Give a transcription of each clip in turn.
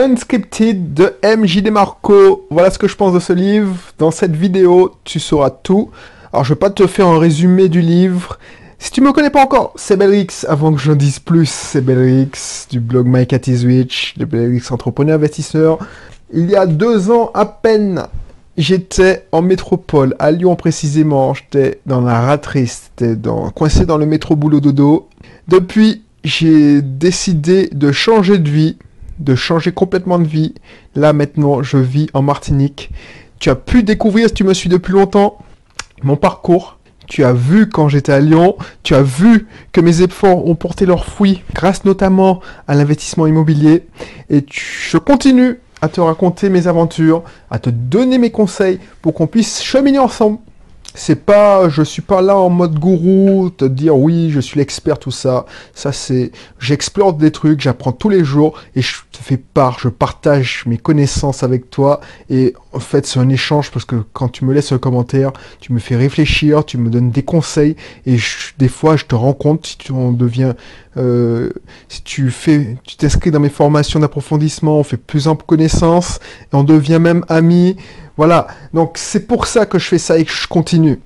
Unscripted de MJ DeMarco. Voilà ce que je pense de ce livre. Dans cette vidéo, tu sauras tout. Alors, je vais pas te faire un résumé du livre. Si tu me connais pas encore, c'est Belrix. Avant que j'en dise plus, c'est Belrix du blog My Cat is Rich, de Belrix entrepreneur investisseur. Il y a deux ans à peine, j'étais en métropole, à Lyon précisément. J'étais dans la ratrice, j'étais dans, coincé dans le métro boulot dodo. Depuis, j'ai décidé de changer de vie, de changer complètement de vie. Là maintenant, je vis en Martinique. Tu as pu découvrir, si tu me suis depuis longtemps, mon parcours. Tu as vu quand j'étais à Lyon, tu as vu que mes efforts ont porté leurs fruits grâce notamment à l'investissement immobilier. Et je continue à te raconter mes aventures, à te donner mes conseils pour qu'on puisse cheminer ensemble c'est pas, je suis pas là en mode gourou, te dire oui, je suis l'expert, tout ça. Ça, c'est, j'explore des trucs, j'apprends tous les jours et je te fais part, je partage mes connaissances avec toi. Et en fait, c'est un échange parce que quand tu me laisses un commentaire, tu me fais réfléchir, tu me donnes des conseils et des fois, je te rends compte si tu en deviens, euh, si tu fais, tu t'inscris dans mes formations d'approfondissement, on fait plus en connaissance et on devient même amis. Voilà, donc c'est pour ça que je fais ça et que je continue.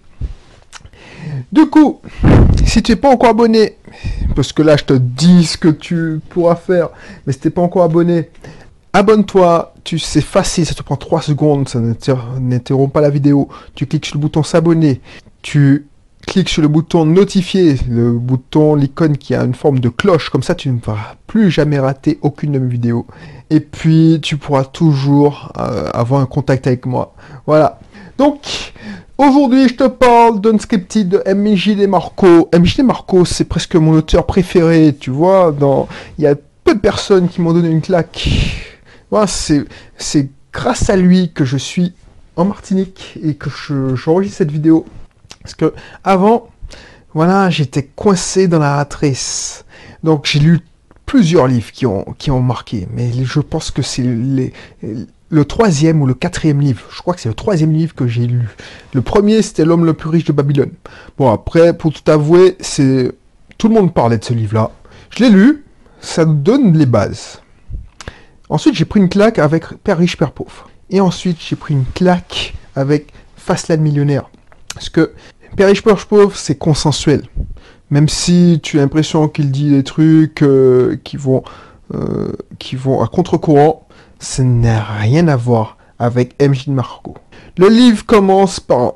Du coup, si tu n'es pas encore abonné, parce que là je te dis ce que tu pourras faire, mais si tu n'es pas encore abonné, abonne-toi, tu c'est facile, ça te prend 3 secondes, ça n'interrompt pas la vidéo. Tu cliques sur le bouton s'abonner, tu cliques sur le bouton notifier, le bouton, l'icône qui a une forme de cloche, comme ça tu ne vas plus jamais rater aucune de mes vidéos. Et puis tu pourras toujours euh, avoir un contact avec moi. Voilà. Donc, aujourd'hui je te parle d'Unscripted de MJ Demarco. MJ Demarco, c'est presque mon auteur préféré, tu vois. Dans... Il y a peu de personnes qui m'ont donné une claque. Voilà, c'est grâce à lui que je suis en Martinique et que j'enregistre cette vidéo. Parce que avant, voilà, j'étais coincé dans la ratrice. Donc j'ai lu plusieurs livres qui ont, qui ont marqué, mais je pense que c'est le troisième ou le quatrième livre. Je crois que c'est le troisième livre que j'ai lu. Le premier, c'était L'homme le plus riche de Babylone. Bon, après, pour tout avouer, c'est tout le monde parlait de ce livre-là. Je l'ai lu, ça donne les bases. Ensuite, j'ai pris une claque avec Père riche, Père pauvre. Et ensuite, j'ai pris une claque avec Fastlane millionnaire. Parce que Père pauvre, c'est consensuel. Même si tu as l'impression qu'il dit des trucs euh, qui, vont, euh, qui vont à contre-courant, ça n'a rien à voir avec MJ Marco. Le livre commence par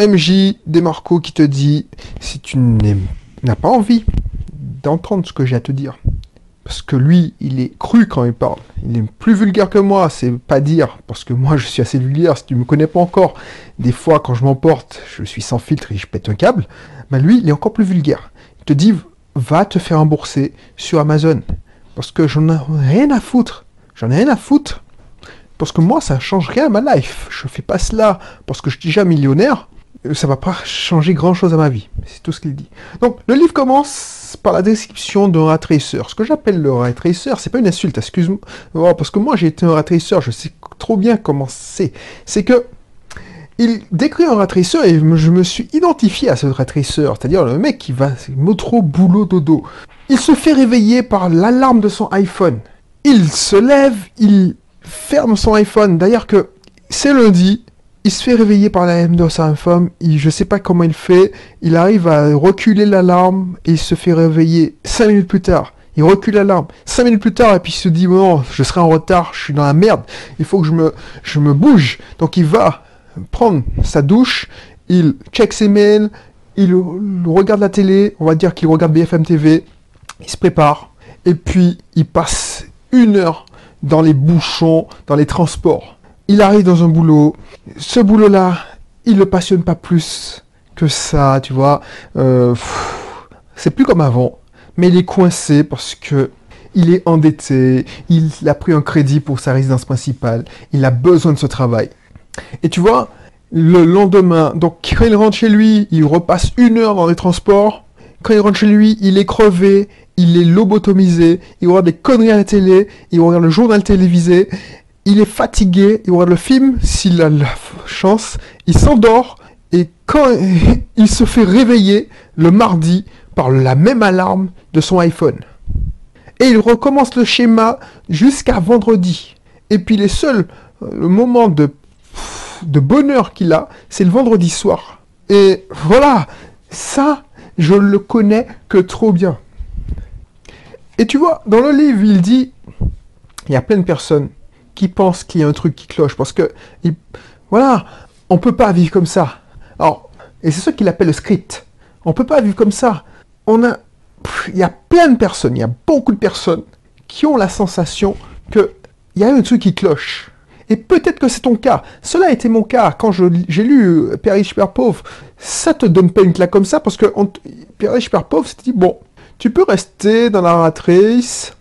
MJ Marco qui te dit si tu n'as pas envie d'entendre ce que j'ai à te dire, parce que lui, il est cru quand il parle. Il est plus vulgaire que moi, c'est pas dire, parce que moi je suis assez vulgaire, si tu me connais pas encore. Des fois, quand je m'emporte, je suis sans filtre et je pète un câble. Mais lui, il est encore plus vulgaire. Il te dit, va te faire rembourser sur Amazon. Parce que j'en ai rien à foutre. J'en ai rien à foutre. Parce que moi, ça change rien à ma life. Je fais pas cela parce que je suis déjà millionnaire. Ça va pas changer grand chose à ma vie. C'est tout ce qu'il dit. Donc, le livre commence par la description d'un rat tracer. Ce que j'appelle le rat tracer, c'est pas une insulte, excuse-moi, oh, parce que moi j'ai été un rat tracer, je sais trop bien comment c'est. C'est que il décrit un rat et je me suis identifié à ce rat c'est-à-dire le mec qui va trop boulot dodo. Il se fait réveiller par l'alarme de son iPhone. Il se lève, il ferme son iPhone. D'ailleurs que c'est lundi, il se fait réveiller par la M de sa femme, il, je sais pas comment il fait, il arrive à reculer l'alarme et il se fait réveiller 5 minutes plus tard. Il recule l'alarme. 5 minutes plus tard, et puis il se dit, bon, je serai en retard, je suis dans la merde, il faut que je me bouge. Donc il va prendre sa douche, il check ses mails, il regarde la télé, on va dire qu'il regarde BFM TV, il se prépare, et puis il passe une heure dans les bouchons, dans les transports il arrive dans un boulot. Ce boulot-là, il le passionne pas plus que ça, tu vois. Euh, c'est plus comme avant. Mais il est coincé parce que il est endetté. Il a pris un crédit pour sa résidence principale. Il a besoin de ce travail. Et tu vois, le lendemain, donc quand il rentre chez lui, il repasse une heure dans les transports. Quand il rentre chez lui, il est crevé, il est lobotomisé, il regarde des conneries à la télé, il regarde le journal télévisé, il est fatigué, il regarde le film, s'il a la chance, il s'endort, et quand il se fait réveiller le mardi par la même alarme de son iPhone. Et il recommence le schéma jusqu'à vendredi. Et puis les seuls euh, le moment de, de bonheur qu'il a, c'est le vendredi soir. Et voilà, ça, je le connais que trop bien. Et tu vois, dans le livre, il dit, il y a plein de personnes qui pensent qu'il y a un truc qui cloche, parce que, voilà, on peut pas vivre comme ça. Alors, et c'est ce qu'il appelle le script. On peut pas vivre comme ça. On a, il y a plein de personnes, il y a beaucoup de personnes qui ont la sensation que il y a un truc qui cloche. Et peut-être que c'est ton cas. Cela a été mon cas quand j'ai lu euh, Père riche, pauvre. Ça te donne pas une comme ça parce que on, Père riche, pauvre, c'est dit bon, tu peux rester dans la ratrice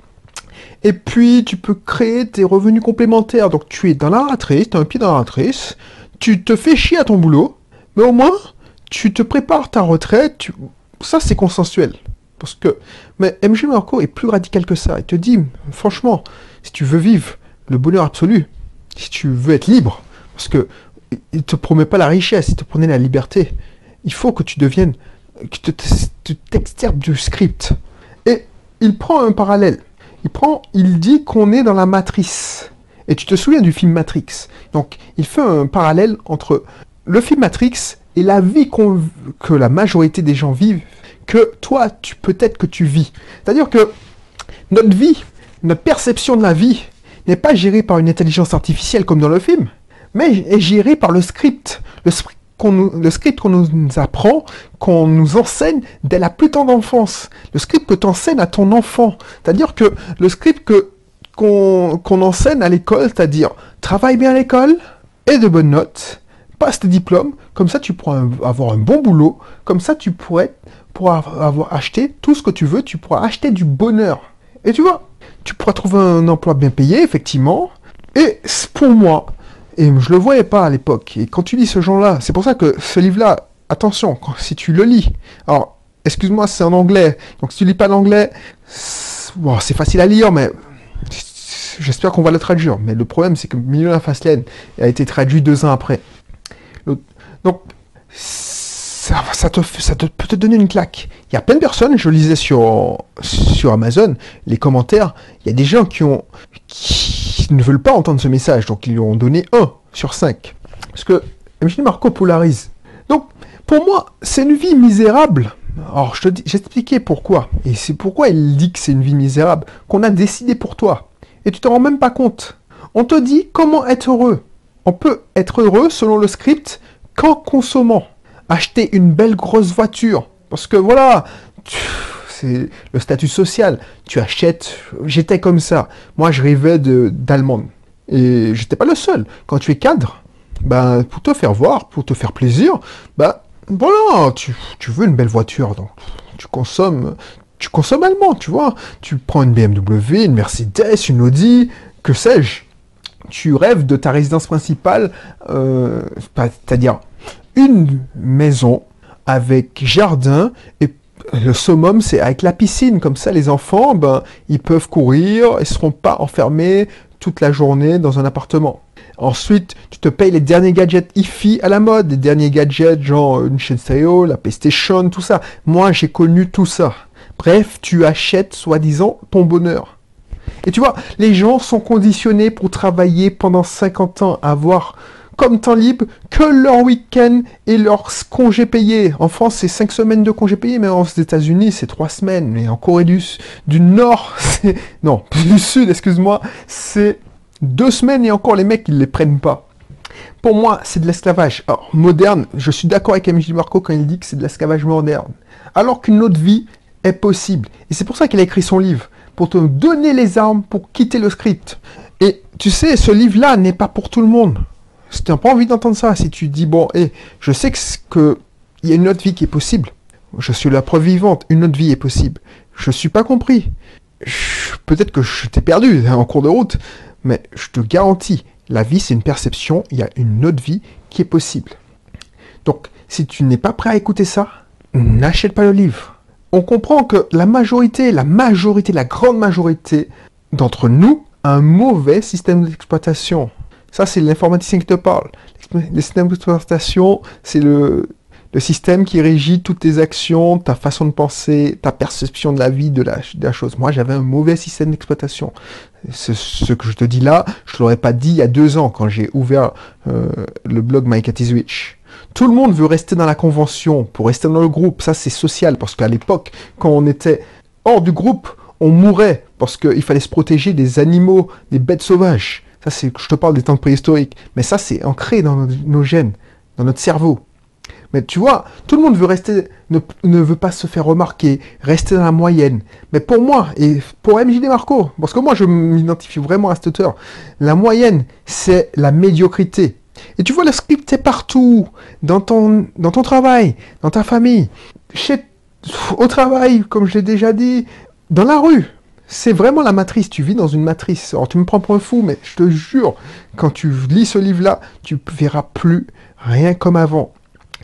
et puis tu peux créer tes revenus complémentaires. Donc tu es dans la ratrice, tu as un pied dans la ratrice, tu te fais chier à ton boulot, mais au moins tu te prépares ta retraite. Ça c'est consensuel. Parce que, mais MG Marco est plus radical que ça. Il te dit, franchement, si tu veux vivre le bonheur absolu, si tu veux être libre, parce que il te promet pas la richesse, il te promet la liberté. Il faut que tu deviennes, que tu t'extirpes du script. Et il prend un parallèle. Il dit qu'on est dans la matrice. Et tu te souviens du film Matrix? Donc, il fait un parallèle entre le film Matrix et la vie que la majorité des gens vivent, que toi, tu peut-être que tu vis. C'est-à-dire que notre vie, notre perception de la vie, n'est pas géré par une intelligence artificielle comme dans le film, mais est géré par le script. Le script qu'on nous apprend, qu'on nous enseigne dès la plus tendre enfance. Le script que tu enseignes à ton enfant. C'est-à-dire que le script que qu'on enseigne à l'école, c'est-à-dire travaille bien à l'école, et de bonnes notes, passe tes diplômes, comme ça tu pourras avoir un bon boulot, comme ça tu pourrais, pourras avoir acheté tout ce que tu veux, tu pourras acheter du bonheur. Et tu vois, tu pourras trouver un emploi bien payé, effectivement. Et pour moi, et je le voyais pas à l'époque, et quand tu lis ce genre-là, c'est pour ça que ce livre-là, attention, si tu le lis, alors, excuse-moi, c'est en anglais, donc si tu lis pas l'anglais, c'est facile à lire, mais j'espère qu'on va le traduire. Mais le problème, c'est que Million Fastlane a été traduit deux ans après. Donc, ça, te, ça te, peut te donner une claque. Il y a plein de personnes, je lisais sur, sur Amazon, les commentaires, il y a des gens qui, ont, ne veulent pas entendre ce message, donc ils lui ont donné 1 sur 5. Parce que MJ Marco polarise. Donc, pour moi, c'est une vie misérable. Alors, je expliqué pourquoi. Et c'est pourquoi il dit que c'est une vie misérable, qu'on a décidé pour toi. Et tu te rends même pas compte. On te dit comment être heureux. On peut être heureux selon le script qu'en consommant acheter une belle grosse voiture. Parce que voilà, le statut social. Tu achètes. J'étais comme ça. Moi, je rêvais d'allemande. Et j'étais pas le seul. Quand tu es cadre, ben, pour te faire voir, pour te faire plaisir, ben, voilà, tu, tu veux une belle voiture. Donc, tu consommes. Tu consommes allemand, tu vois. Tu prends une BMW, une Mercedes, une Audi, que sais-je. Tu rêves de ta résidence principale, euh, c'est-à-dire une maison avec jardin et le summum, c'est avec la piscine. Comme ça, les enfants, ben, ils peuvent courir, ils seront pas enfermés toute la journée dans un appartement. Ensuite, tu te payes les derniers gadgets hi à la mode, les derniers gadgets genre une chaîne stéréo, la PlayStation, tout ça. Moi, j'ai connu tout ça. Bref, tu achètes, soi-disant, ton bonheur. Et tu vois, les gens sont conditionnés pour travailler pendant 50 ans, avoir comme temps libre que leur week-end et leurs congés payés. En France, c'est 5 semaines de congés payés, mais aux États-Unis, c'est 3 semaines. Mais en Corée du, Nord, c'est... Non, du Sud, excuse-moi, c'est 2 semaines et encore les mecs, ils les prennent pas. Pour moi, c'est de l'esclavage. Alors, moderne, je suis d'accord avec MJ Marco quand il dit que c'est de l'esclavage moderne. Alors qu'une autre vie est possible. Et c'est pour ça qu'il a écrit son livre. Pour te donner les armes pour quitter le script. Et tu sais, ce livre-là n'est pas pour tout le monde. Si tu n'as pas envie d'entendre ça, si tu dis, bon, et je sais que il y a une autre vie qui est possible. Je suis la preuve vivante, une autre vie est possible. Je ne suis pas compris. Peut-être que je t'ai perdu en cours de route, mais je te garantis, la vie c'est une perception, il y a une autre vie qui est possible. Donc, si tu n'es pas prêt à écouter ça, n'achète pas le livre. On comprend que la majorité, la majorité, la grande majorité d'entre nous a un mauvais système d'exploitation. Ça, c'est l'informaticien qui te parle. Le système d'exploitation, c'est le système qui régit toutes tes actions, ta façon de penser, ta perception de la vie, de la, chose. Moi, j'avais un mauvais système d'exploitation. Ce, que je te dis là, je te l'aurais pas dit il y a deux ans quand j'ai ouvert euh, le blog My Cat is. Tout le monde veut rester dans la convention, pour rester dans le groupe. Ça, c'est social, parce qu'à l'époque, quand on était hors du groupe, on mourait, parce qu'il fallait se protéger des animaux, des bêtes sauvages. Ça, c'est, je te parle des temps préhistoriques. Mais ça, c'est ancré dans nos gènes, dans notre cerveau. Mais tu vois, tout le monde veut rester, ne, veut pas se faire remarquer, rester dans la moyenne. Mais pour moi, et pour MJD Marco, parce que moi je m'identifie vraiment à cet auteur, la moyenne, c'est la médiocrité. Et tu vois, le script est partout, dans ton, travail, dans ta famille, au travail, comme je l'ai déjà dit, dans la rue. C'est vraiment la matrice, tu vis dans une matrice. Alors tu me prends pour un fou, mais je te jure, quand tu lis ce livre-là, tu verras plus rien comme avant.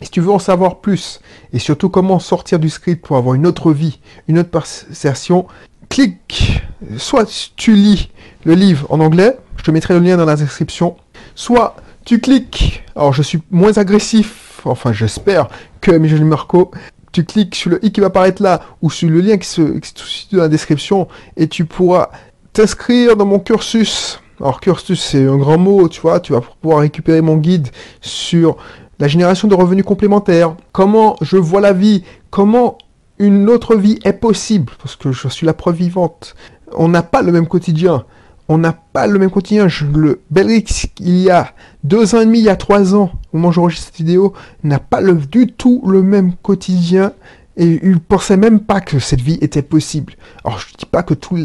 Si tu veux en savoir plus, et surtout comment sortir du script pour avoir une autre vie, une autre perception, clique, soit tu lis le livre en anglais, je te mettrai le lien dans la description, soit tu cliques, alors je suis moins agressif, enfin j'espère que Michel Marco, tu cliques sur le i qui va apparaître là, ou sur le lien qui se, situe dans la description, et tu pourras t'inscrire dans mon cursus. Alors cursus c'est un grand mot, tu vois, tu vas pouvoir récupérer mon guide sur la génération de revenus complémentaires, comment je vois la vie, comment une autre vie est possible, parce que je suis la preuve vivante. On n'a pas le même quotidien. On n'a pas le même quotidien. Je, le Belrix, il y a deux ans et demi, il y a trois ans, au moment où j'enregistre cette vidéo, n'a pas le, du tout le même quotidien. Et il pensait même pas que cette vie était possible. Alors je dis pas que tous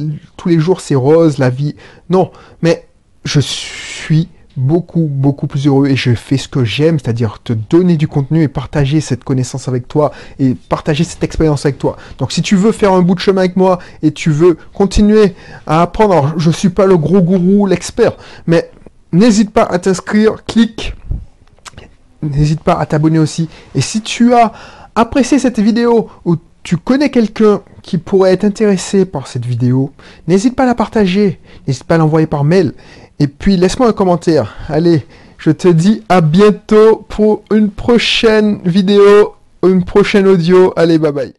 les jours c'est rose, la vie. Non, mais je suis beaucoup, beaucoup plus heureux et je fais ce que j'aime, c'est-à-dire te donner du contenu et partager cette connaissance avec toi et partager cette expérience avec toi. Donc si tu veux faire un bout de chemin avec moi et tu veux continuer à apprendre, alors je suis pas le gros gourou, l'expert, mais n'hésite pas à t'inscrire, clique, n'hésite pas à t'abonner aussi. Et si tu as apprécié cette vidéo ou tu connais quelqu'un qui pourrait être intéressé par cette vidéo, n'hésite pas à la partager, n'hésite pas à l'envoyer par mail. Et puis laisse-moi un commentaire. Allez, je te dis à bientôt pour une prochaine vidéo, une prochaine audio. Allez, bye bye.